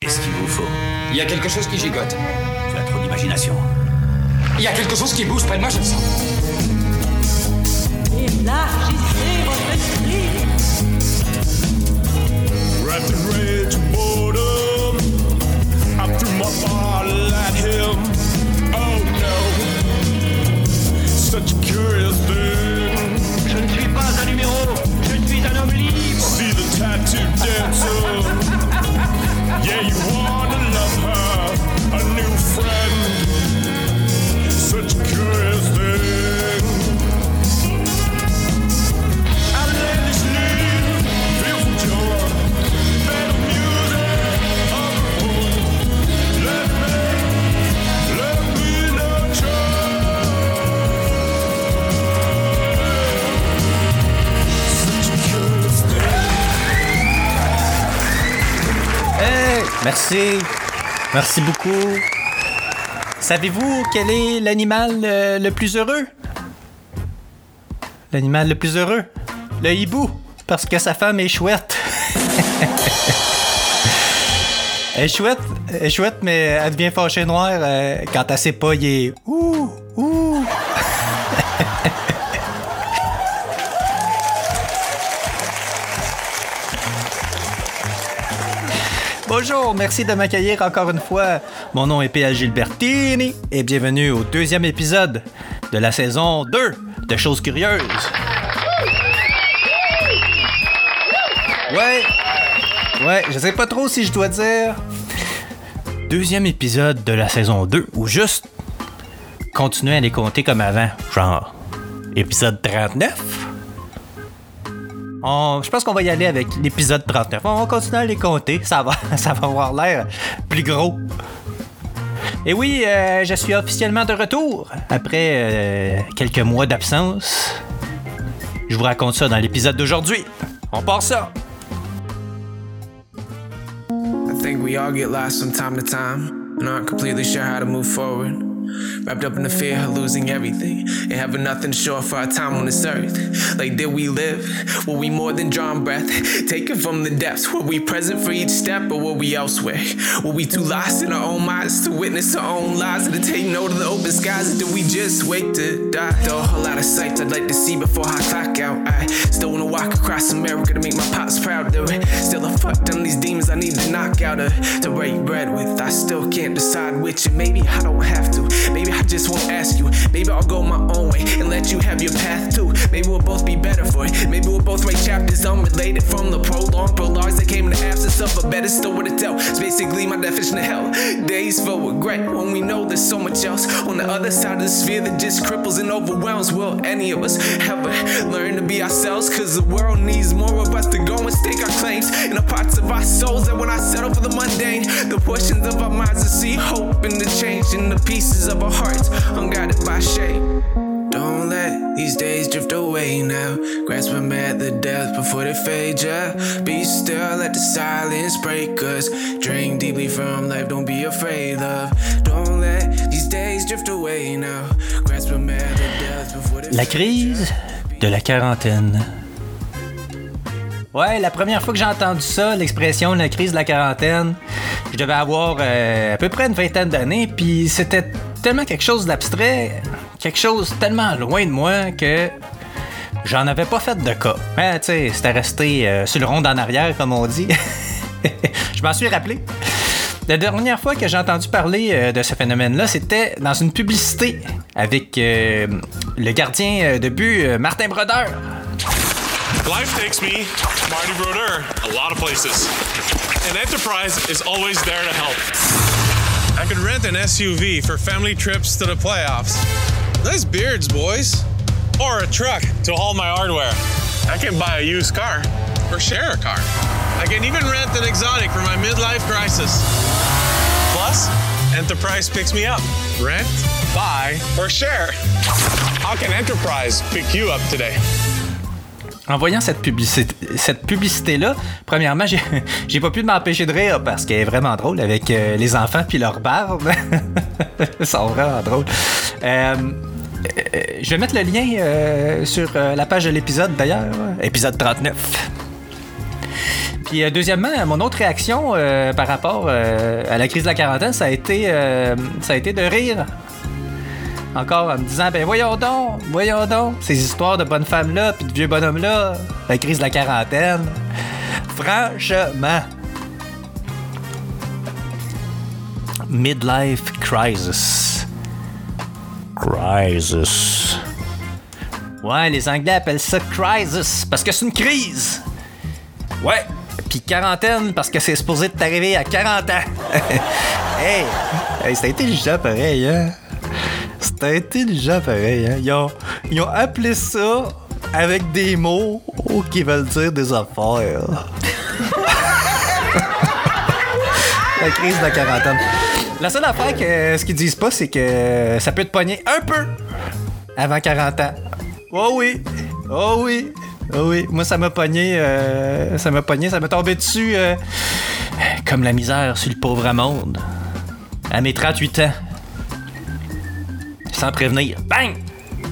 Qu'est-ce qu'il vous faut Il y a quelque chose qui gigote. Tu as trop d'imagination. Il y a quelque chose qui bouge près de moi, je le sens. Élargissez votre esprit. Wrapped in rage and boredom, I threw my bottle at him. Oh no, such a curious thing. Je ne suis pas un numéro, je suis un homme libre. See the tattoo dancer. Yeah, you wanna love her, a new friend. Such curious. Merci. Merci beaucoup. Savez-vous quel est l'animal euh, le plus heureux? L'animal le plus heureux? Le hibou, parce que sa femme est chouette. elle est chouette, chouette, mais elle devient fâchée noire euh, quand elle sait pas, il est ouh, ouh. Bonjour, merci de m'accueillir encore une fois. Mon nom est P.L. Gilbertini et bienvenue au deuxième épisode de la saison 2 de Choses Curieuses. Ouais, ouais, je sais pas trop si je dois dire deuxième épisode de la saison 2 ou juste continuer à les compter comme avant, genre épisode 39. Je pense qu'on va y aller avec l'épisode 39. On va continuer à les compter. Ça va, ça va avoir l'air plus gros. Et oui, euh, je suis officiellement de retour après euh, quelques mois d'absence. Je vous raconte ça dans l'épisode d'aujourd'hui. On part ça. Wrapped up in the fear of losing everything and having nothing show for our time on this earth. Like, did we live? Were we more than drawn breath? Taken from the depths? Were we present for each step or were we elsewhere? Were we too lost in our own minds to witness our own lives? and to take note of the open skies? Or did we just wait to die? Are a whole lot of sights I'd like to see before I clock out. I still wanna walk across America to make my pops proud. There still a fuck done these demons I need to knock out or to break bread with. I still can't decide which, and maybe I don't have to. Maybe I just won't ask you. Maybe I'll go my own way and let you have your path too. Maybe we'll both be better for it. Maybe we'll both write chapters unrelated from the prolonged prologues that came in the absence of a better story to tell. It's basically my definition of hell. Days with regret when we know there's so much else on the other side of the sphere that just cripples and overwhelms. Will any of us ever learn to be ourselves? Cause the world needs more of us to go and stake our claims in the parts of our souls that when I settle for the mundane, the portions of our minds that see hope in the change in the pieces of our hearts, unguided by shame. Don't let these days drift away now. Grasp them at the depth before they fade, yeah. Be still, let the silence break us. Drink deeply from life, don't be afraid, love. Don't let these days drift away now. Grasp them at the depth before they La crise de la quarantaine. Ouais, la première fois que j'ai entendu ça, l'expression la crise de la quarantaine, je devais avoir euh, à peu près une vingtaine d'années, puis c'était tellement quelque chose d'abstrait, quelque chose tellement loin de moi que j'en avais pas fait de cas. Mais tu sais, c'était resté euh, sur le rond en arrière, comme on dit. je m'en suis rappelé. La dernière fois que j'ai entendu parler euh, de ce phénomène-là, c'était dans une publicité avec euh, le gardien euh, de but Martin Brodeur. Life takes me, Marty Brodeur, a lot of places. And Enterprise is always there to help. I could rent an SUV for family trips to the playoffs. Nice beards, boys. Or a truck to haul my hardware. I can buy a used car or share a car. I can even rent an exotic for my midlife crisis. Plus, Enterprise picks me up. Rent, buy, or share. How can Enterprise pick you up today? En voyant cette publicité, cette publicité-là, premièrement, j'ai, pas pu m'empêcher de rire parce qu'elle est vraiment drôle avec euh, les enfants puis leur barbe. Ils sont vraiment drôles. Euh, euh, je vais mettre le lien euh, sur la page de l'épisode d'ailleurs, épisode 39. Puis deuxièmement, mon autre réaction par rapport à la crise de la quarantaine, ça a été, ça a été de rire. Encore en me disant, ben voyons donc, voyons donc, ces histoires de bonnes femmes-là, puis de vieux bonhommes-là, la crise de la quarantaine. Franchement. Midlife crisis. Crisis. Ouais, les Anglais appellent ça crisis parce que c'est une crise. Ouais. Puis quarantaine parce que c'est supposé t'arriver à 40 ans. hey, hey c'était intelligent pareil, hein? C'était intelligent pareil, hein? Ils ont, ils ont appelé ça avec des mots qui veulent dire des affaires. la crise de la quarantaine. La seule affaire que ce qu'ils disent pas, c'est que ça peut te pogner un peu avant 40 ans. Oh oui! Oh oui! Oh oui! Moi, ça m'a pogné. euh, ça m'a pogné, ça m'a tombé dessus euh, comme la misère sur le pauvre monde. À mes 38 ans. Sans prévenir. Bang! Puis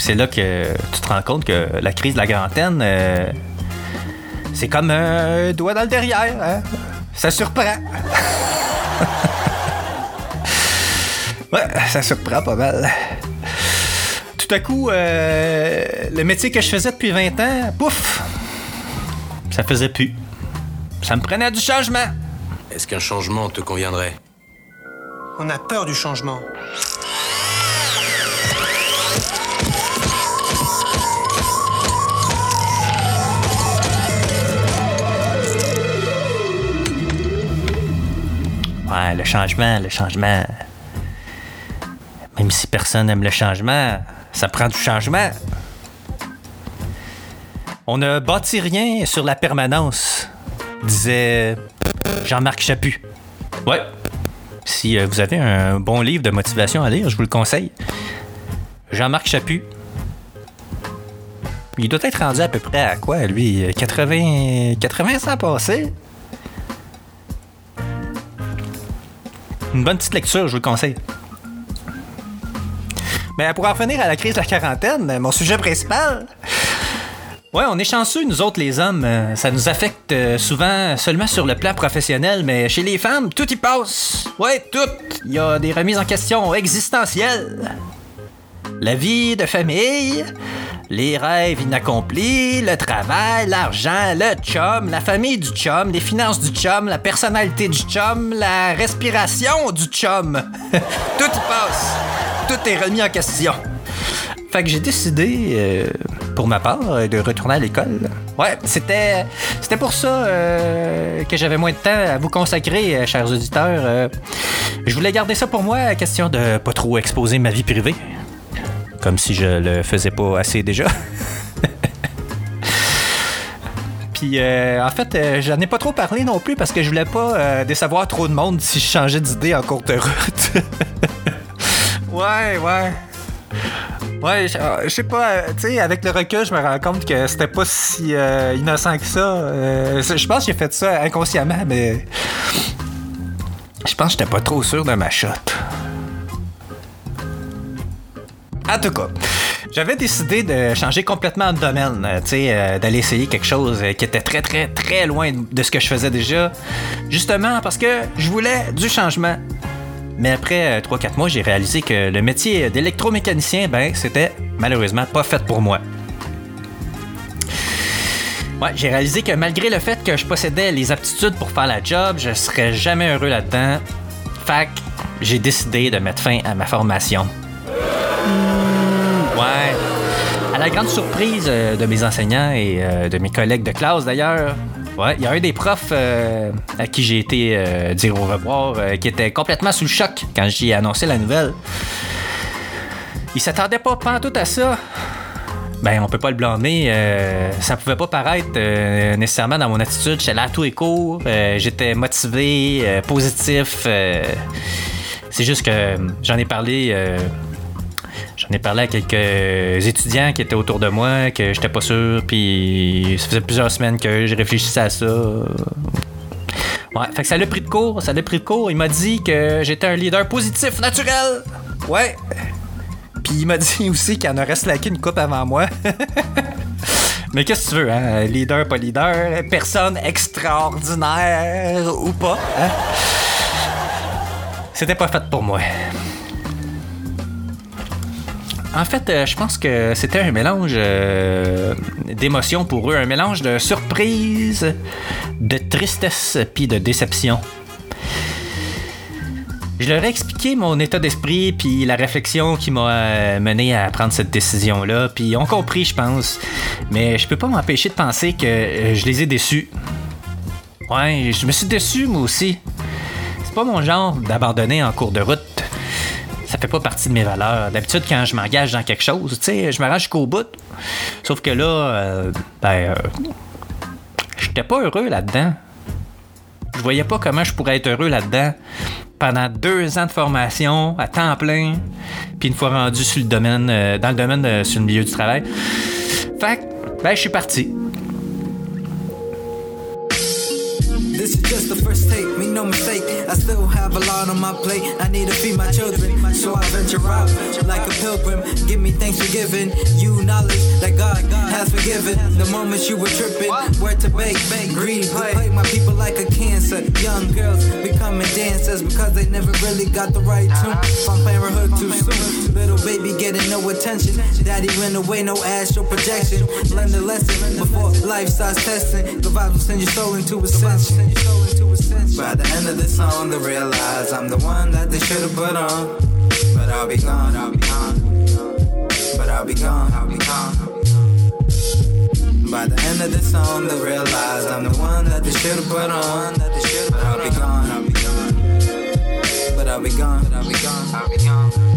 C'est là que tu te rends compte que la crise de la quarantaine, euh, c'est comme un doigt dans le derrière. Hein? Ça surprend. ouais, ça surprend pas mal. Tout à coup, euh, le métier que je faisais depuis 20 ans, pouf, ça faisait plus. Ça me prenait du changement. Est-ce qu'un changement te conviendrait? On a peur du changement. Ouais, le changement, le changement. Même si personne n'aime le changement, ça prend du changement. On ne bâtit rien sur la permanence, disait Jean-Marc Chaput. Ouais. Si euh, vous avez un bon livre de motivation à lire, je vous le conseille. Jean-Marc Chaput. Il doit être rendu à peu près à quoi, lui? 80, 80 ans passés? Une bonne petite lecture, je vous le conseille. Mais pour en revenir à la crise de la quarantaine, mon sujet principal. Ouais, on est chanceux, nous autres, les hommes. Ça nous affecte euh, souvent seulement sur le plan professionnel, mais chez les femmes, tout y passe. Ouais, tout. Il y a des remises en question existentielles. La vie de famille, les rêves inaccomplis, le travail, l'argent, le chum, la famille du chum, les finances du chum, la personnalité du chum, la respiration du chum. Tout y passe. Tout est remis en question. Fait que j'ai décidé, euh, pour ma part, euh, de retourner à l'école. Ouais, c'était, pour ça euh, que j'avais moins de temps à vous consacrer, chers auditeurs. Je voulais garder ça pour moi, question de pas trop exposer ma vie privée. Comme si je le faisais pas assez déjà. Puis euh, en fait, euh, j'en ai pas trop parlé non plus parce que je voulais pas euh, décevoir trop de monde si je changeais d'idée en courte route. ouais, ouais. Ouais, je sais pas, tu sais, avec le recul, je me rends compte que c'était pas si innocent que ça. Je pense que j'ai fait ça inconsciemment, mais. Je pense que j'étais pas trop sûr de ma shot. En tout cas, j'avais décidé de changer complètement de domaine, euh, euh, d'aller essayer quelque chose euh, qui était très, très, très loin de ce que je faisais déjà. Justement parce que je voulais du changement. Mais après 3-4 mois, j'ai réalisé que le métier d'électromécanicien, ben, c'était malheureusement pas fait pour moi. Ouais, j'ai réalisé que malgré le fait que je possédais les aptitudes pour faire la job, je serais jamais heureux là-dedans. Que j'ai décidé de mettre fin à ma formation. La grande surprise euh, de mes enseignants et euh, de mes collègues de classe d'ailleurs, ouais, il y a un des profs euh, à qui j'ai été dire au revoir qui était complètement sous le choc quand j'ai annoncé la nouvelle. Il s'attendait pas tout à ça. Ben, on peut pas le blâmer. euh, ça pouvait pas paraître nécessairement dans mon attitude. J'étais là à tous les cours. euh, J'étais motivé, positif. c'est juste que j'en ai parlé. J'en ai parlé à quelques étudiants qui étaient autour de moi, que j'étais pas sûr, puis ça faisait plusieurs semaines que je réfléchissais à ça. Ouais, fait que ça l'a pris de court, ça l'a pris de court. Il m'a dit que j'étais un leader positif, naturel. Ouais. Puis il m'a dit aussi qu'il en aurait slacké une coupe avant moi. Mais qu'est-ce que tu veux, hein? Leader, pas leader, personne extraordinaire ou pas, hein? C'était pas fait pour moi. En fait, euh, je pense que c'était un mélange euh, d'émotions pour eux, un mélange de surprise, de tristesse puis de déception. Je leur ai expliqué mon état d'esprit puis la réflexion qui m'a euh, mené à prendre cette décision-là, puis ils ont compris, je pense. Mais je peux pas m'empêcher de penser que je les ai déçus. Ouais, je me suis déçu moi aussi. C'est pas mon genre d'abandonner en cours de route. Ça fait pas partie de mes valeurs. D'habitude, quand je m'engage dans quelque chose, tu sais, je m'arrange jusqu'au bout. Sauf que là, euh, ben, euh, j'étais pas heureux là-dedans. Je voyais pas comment je pourrais être heureux là-dedans pendant deux ans de formation à temps plein, puis une fois rendu sur le domaine, euh, dans le domaine, euh, sur le milieu du travail. Fait ben, je suis parti. Still have a lot on my plate. I need to feed my children, so I venture out like a pilgrim. Give me thanks for giving you knowledge that God has forgiven. The moments you were tripping, where to bake, bake, greed, play my people like a cancer. Young girls becoming dancers because they never really got the right tune. From parenthood too soon, little baby getting no attention. Daddy went away, no astral projection. Learn the lesson before life starts testing. The vibes will send your soul into ascension. By the end of this song, they realize I'm the one that they should have put on. But I'll be gone, I'll be gone. But I'll be gone, I'll be gone. By the end of this song, they realize I'm the one that they should have put on. But I'll be gone, I'll be gone. But I'll be gone, I'll be gone, I'll be gone.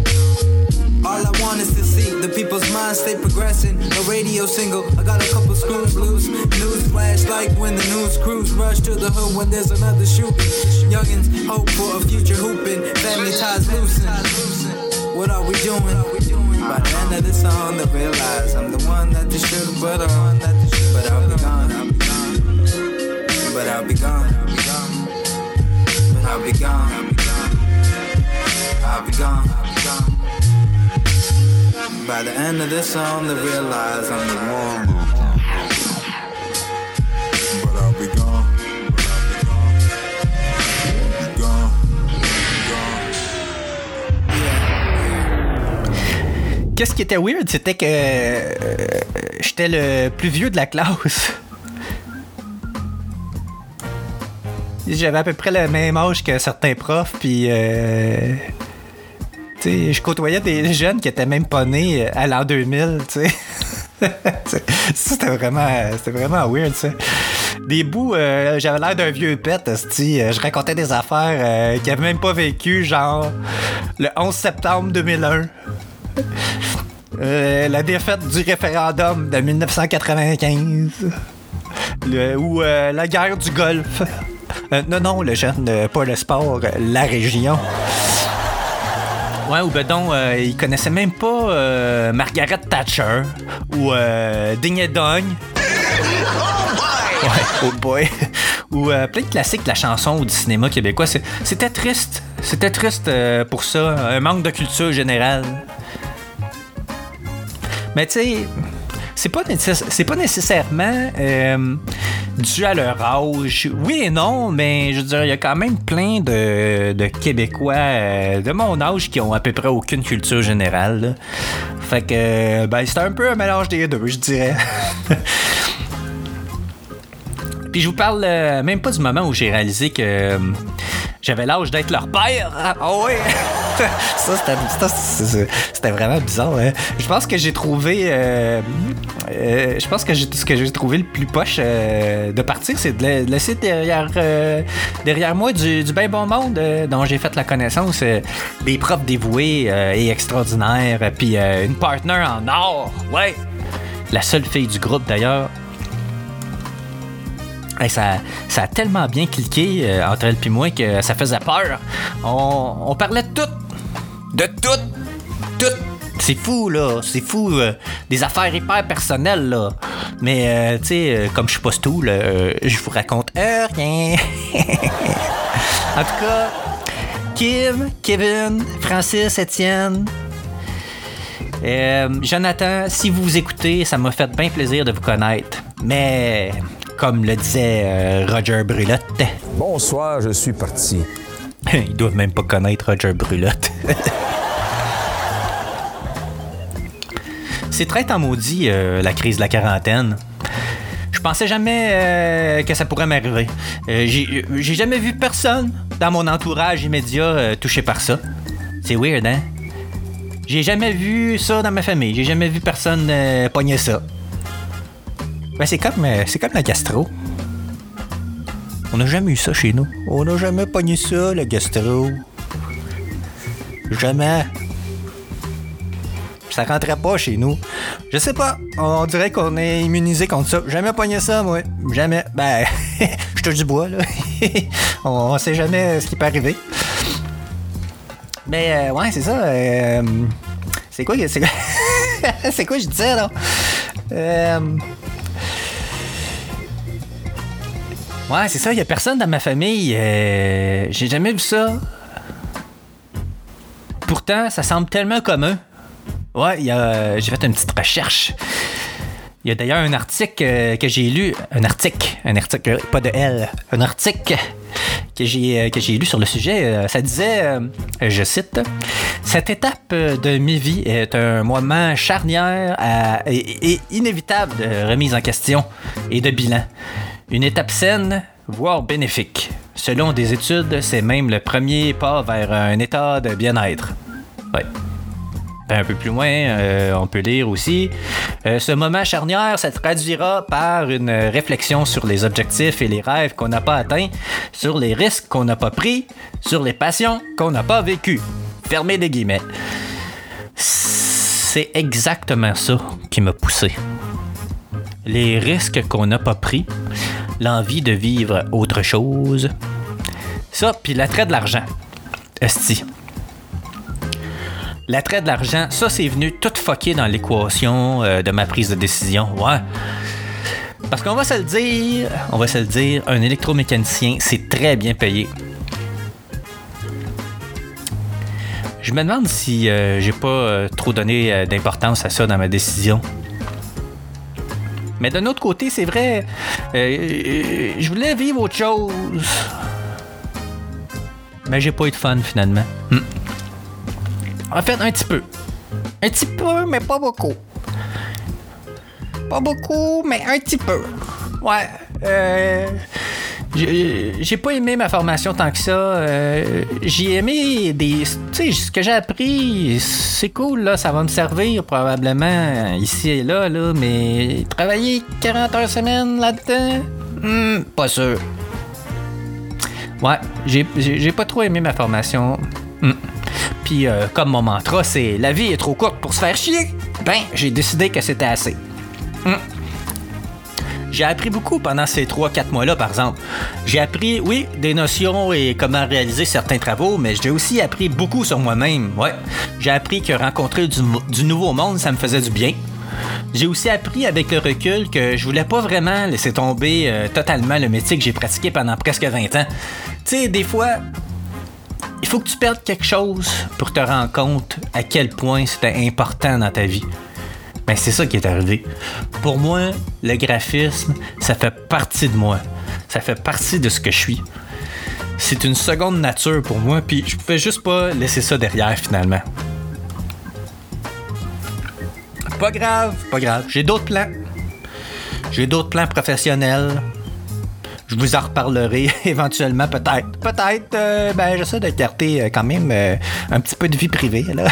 All I want is to see the people's minds stay progressing. A radio single, I got a couple screws loose. News flash like when the news crews rush to the hood when there's another shooting. Youngins hope for a future hooping, family ties loosen. What are we doing? By the end of this song, they realize I'm the one that they should have put on. But I'll be gone. But I'll be gone. But I'll be gone. I'll be gone, I'll be gone. By the end of this song, they realize I'm the one. But I'll be gone. But I'll be gone. Be gone. Qu'est-ce qui était weird, c'était que euh, j'étais le plus vieux de la classe. J'avais à peu près le même âge que certains profs, puis euh, tu sais, je côtoyais des jeunes qui étaient même pas nés à l'an 2000, tu sais. c'était vraiment, c'était vraiment weird. Des bouts, euh, j'avais l'air d'un vieux pet. Euh, Je racontais des affaires euh, qui avaient même pas vécu, genre le 11 septembre 2001. Euh, la défaite du référendum de 1995. Le- ou euh, la guerre du Golfe. Euh, non, non, le jeune, euh, pas le sport, euh, la région. Ouais, ou ben donc, euh, il connaissait même pas euh, Margaret Thatcher ou euh, Ding et Dong. Ouais, oh boy. ou euh, plein de classiques de la chanson ou du cinéma québécois. C'était triste. C'était triste euh, pour ça. Un manque de culture générale. Mais tu sais, c'est pas, pas nécessairement euh, dû à leur âge. Oui et non, mais je veux dire, il y a quand même plein de, Québécois euh, de mon âge qui ont à peu près aucune culture générale. Fait que, ben, c'est un peu un mélange des deux, je dirais. Puis je vous parle euh, même pas du moment où j'ai réalisé que j'avais l'âge d'être leur père. Ah ouais! ça, c'était, ça, c'était vraiment bizarre. hein. Je pense que j'ai trouvé. euh, euh, je pense que ce que j'ai trouvé le plus poche euh, de partir, c'est de, de laisser derrière, derrière moi du, du bien bon monde dont j'ai fait la connaissance. des profs dévoués et extraordinaires. Puis une partner en or. Ouais! La seule fille du groupe d'ailleurs. Ça, ça a tellement bien cliqué euh, entre elle et moi que ça faisait peur. On, on parlait de tout. De tout. Tout. C'est fou, là. C'est fou. euh, des affaires hyper personnelles, là. Mais, euh, tu sais, euh, comme je suis pas stool, euh, je vous raconte euh, rien. en tout cas, Kim, Kevin, Francis, Étienne, Jonathan, si vous vous écoutez, ça m'a fait bien plaisir de vous connaître. Mais, comme le disait euh, Roger Brulotte, Bonsoir, je suis parti. ils doivent même pas connaître Roger Brulotte. C'est très en maudit, euh, la crise de la quarantaine. Je pensais jamais euh, que ça pourrait m'arriver. Euh, j'ai jamais vu personne dans mon entourage immédiat touché par ça. C'est weird, hein? J'ai jamais vu ça dans ma famille. J'ai jamais vu personne pogner ça. Ben, c'est comme, euh, c'est comme la gastro. On n'a jamais eu ça chez nous. On n'a jamais pogné ça, la gastro. Jamais. Ça rentrait pas chez nous. Je sais pas. On dirait qu'on est immunisé contre ça. Jamais pogné ça, moi. Jamais. Ben, je touche du bois, là. on, on sait jamais ce qui peut arriver. Mais, euh, ouais, c'est ça. euh, c'est quoi, que- c'est quoi, quoi je disais, là? Euh, Ouais, c'est ça, il y a personne dans ma famille. euh, J'ai jamais vu ça. Pourtant, ça semble tellement commun. Ouais, a- j'ai fait une petite recherche. Il y a d'ailleurs un article euh, que j'ai lu, un article, un article, pas de L, un article que j'ai euh, lu sur le sujet. euh, Ça disait, euh, je cite, cette étape euh, de ma vie est un moment charnière et inévitable de remise en question et de bilan. Une étape saine, voire bénéfique. Selon des études, c'est même le premier pas vers un état de bien-être. Ouais. Un peu plus loin, euh, on peut lire aussi euh, Ce moment charnière se traduira par une réflexion sur les objectifs et les rêves qu'on n'a pas atteints, sur les risques qu'on n'a pas pris, sur les passions qu'on n'a pas vécues. Fermez les guillemets. C'est exactement ça qui m'a poussé. Les risques qu'on n'a pas pris, l'envie de vivre autre chose. Ça, puis l'attrait de l'argent. Esti. L'attrait de l'argent, ça, c'est venu tout fucker dans l'équation euh, de ma prise de décision. Ouais. Parce qu'on va se le dire, on va se le dire, un électromécanicien, c'est très bien payé. Je me demande si euh, j'ai pas euh, trop donné euh, d'importance à ça dans ma décision. Mais d'un autre côté, c'est vrai, euh, euh, je voulais vivre autre chose. Mais j'ai pas eu de fun finalement. Hmm. En fait, un petit peu. Un petit peu, mais pas beaucoup. Pas beaucoup, mais un petit peu. Ouais. Euh, j'ai pas aimé ma formation tant que ça. Euh, j'ai aimé des. Tu sais, ce que j'ai appris, c'est cool, là. Ça va me servir probablement ici et là, là. Mais travailler 40 heures semaine là-dedans, hmm, pas sûr. Ouais, j'ai pas trop aimé ma formation. Hmm. Puis, euh, comme mon mantra, c'est la vie est trop courte pour se faire chier, ben, j'ai décidé que c'était assez. Hmm. J'ai appris beaucoup pendant ces 3-4 mois-là, par exemple. J'ai appris, oui, des notions et comment réaliser certains travaux, mais j'ai aussi appris beaucoup sur moi-même. Ouais. J'ai appris que rencontrer du, nouveau monde, ça me faisait du bien. J'ai aussi appris avec le recul que je voulais pas vraiment laisser tomber euh, totalement le métier que j'ai pratiqué pendant presque 20 ans. Tu sais, des fois, il faut que tu perdes quelque chose pour te rendre compte à quel point c'était important dans ta vie. Ben, c'est ça qui est arrivé. Pour moi, le graphisme, ça fait partie de moi. Ça fait partie de ce que je suis. C'est une seconde nature pour moi, puis je pouvais juste pas laisser ça derrière finalement. Pas grave, pas grave. J'ai d'autres plans. J'ai d'autres plans professionnels. Je vous en reparlerai éventuellement, peut-être. Peut-être, euh, ben, j'essaie de garder euh, quand même euh, un petit peu de vie privée, là.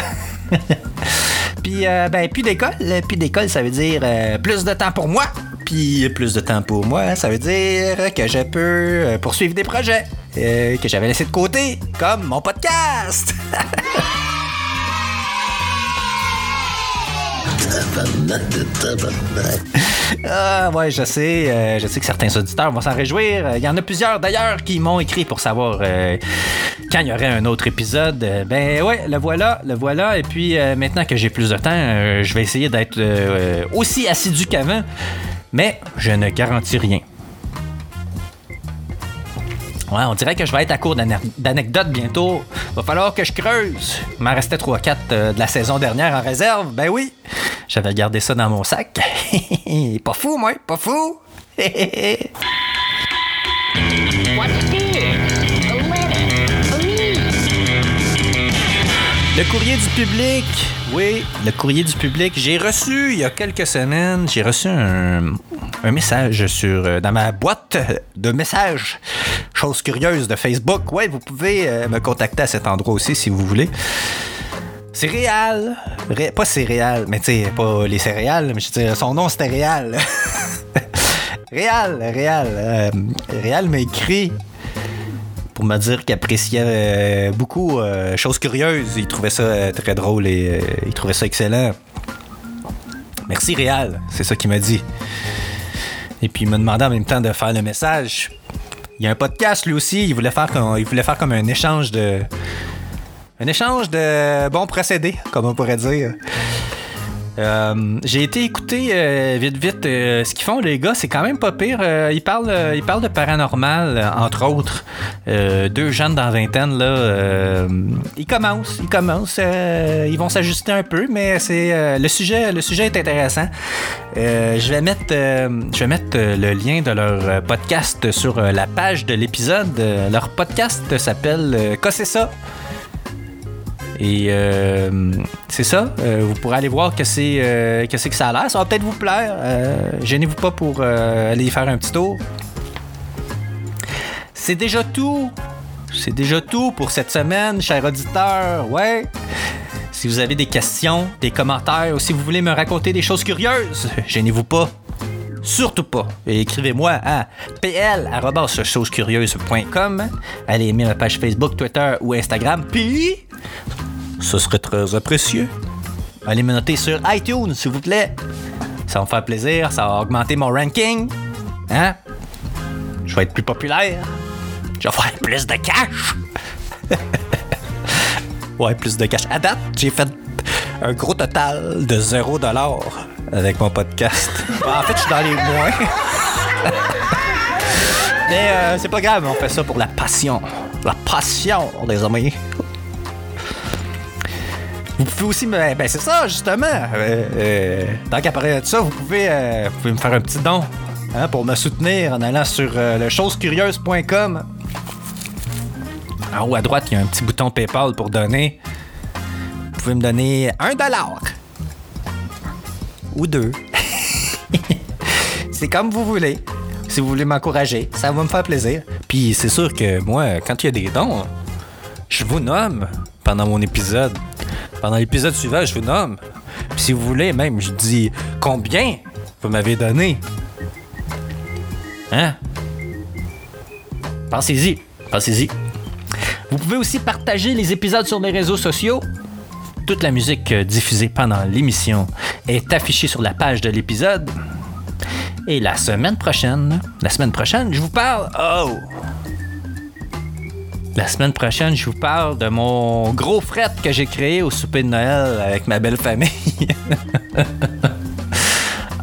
Puis, euh, ben, plus d'école. Plus d'école, ça veut dire euh, plus de temps pour moi. Puis, plus de temps pour moi, ça veut dire que je peux euh, poursuivre des projets que j'avais laissés de côté, comme mon podcast. Ah ouais, je sais, euh, je sais que certains auditeurs vont s'en réjouir. Il y en a plusieurs d'ailleurs qui m'ont écrit pour savoir euh, quand il y aurait un autre épisode. Euh, ben ouais, le voilà, le voilà. Et puis maintenant que j'ai plus de temps, je vais essayer d'être aussi assidu qu'avant, mais je ne garantis rien. Ouais, on dirait que je vais être à court d'ane- d'anecdotes bientôt. Va falloir que je creuse. Il m'en restait 3-4 euh, de la saison dernière en réserve. Ben oui, j'avais gardé ça dans mon sac. pas fou, moi, pas fou. Le courrier du public. Oui, le courrier du public. J'ai reçu il y a quelques semaines, j'ai reçu un, un message sur euh, dans ma boîte de messages. Chose curieuse de Facebook. Ouais, vous pouvez euh, me contacter à cet endroit aussi si vous voulez. Réal. Ré- pas céréales, mais tu sais, pas les céréales, mais je veux son nom c'était Réal. Réal, Réal. Euh, Réal m'a écrit pour me dire qu'il appréciait beaucoup Chose Curieuse. Il trouvait ça très drôle et il trouvait ça excellent. Merci Réal, c'est ça qu'il m'a dit. Et puis il m'a demandé en même temps de faire le message. Il y a un podcast lui aussi, il voulait faire comme, il voulait faire comme un échange de. Un échange de bons procédés, comme on pourrait dire. Euh, j'ai été écouter euh, vite vite euh, ce qu'ils font les gars, c'est quand même pas pire. Ils parlent ils parlent de paranormal entre autres. Deux jeunes dans vingtaine là, ils commencent, ils commencent, ils vont s'ajuster un peu, mais c'est le sujet le sujet est intéressant. Je vais mettre je vais mettre le lien de leur podcast sur la page de l'épisode. Leur podcast s'appelle c'est ça? Et euh, c'est ça. Euh, vous pourrez aller voir que c'est euh, que que ça a l'air. Ça va peut-être vous plaire. Euh, Gênez-vous pas pour aller y faire un petit tour. C'est déjà tout. C'est déjà tout pour cette semaine, cher auditeur. Ouais. Si vous avez des questions, des commentaires ou si vous voulez me raconter des choses curieuses, gênez-vous pas. Surtout pas. Écrivez-moi à pl.chosescurieuses.com. Allez aimer ma page Facebook, Twitter ou Instagram. Puis, ce serait très apprécié. Allez me noter sur iTunes, s'il vous plaît. Ça va me faire plaisir, ça va augmenter mon ranking. Hein? Je vais être plus populaire. Je vais faire plus de cash. ouais, plus de cash. À date, j'ai fait un gros total de 0$ avec mon podcast. en fait, je suis dans les moins. Mais euh, c'est pas grave, on fait ça pour la passion. La passion, les amis. Vous pouvez aussi me. Ben, c'est ça, justement. Euh, euh, tant qu'à parler de ça, vous pouvez, euh, vous pouvez me faire un petit don hein, pour me soutenir en allant sur euh, le chosescurieuses.com. En haut à droite, il y a un petit bouton PayPal pour donner. Vous pouvez me donner un dollar. Ou deux. c'est comme vous voulez. Si vous voulez m'encourager, ça va me faire plaisir. Puis c'est sûr que moi, quand il y a des dons, je vous nomme pendant mon épisode. Pendant l'épisode suivant, je vous nomme. Puis si vous voulez, même, je dis combien vous m'avez donné. Hein? Pensez-y. Pensez-y. Vous pouvez aussi partager les épisodes sur les réseaux sociaux. Toute la musique euh, diffusée pendant l'émission est affichée sur la page de l'épisode. Et la semaine prochaine, la semaine prochaine, je vous parle. Oh! La semaine prochaine, je vous parle de mon gros fret que j'ai créé au souper de Noël avec ma belle famille.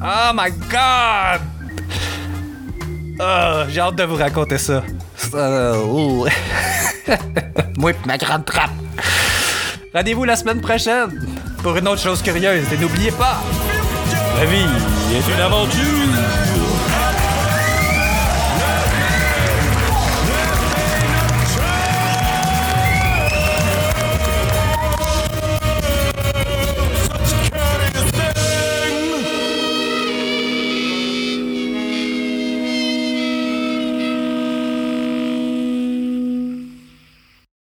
oh my god! Oh, j'ai hâte de vous raconter ça. Ça, ouh. Moi ma grande trappe. Rendez-vous la semaine prochaine pour une autre chose curieuse. Et n'oubliez pas, la vie est une aventure.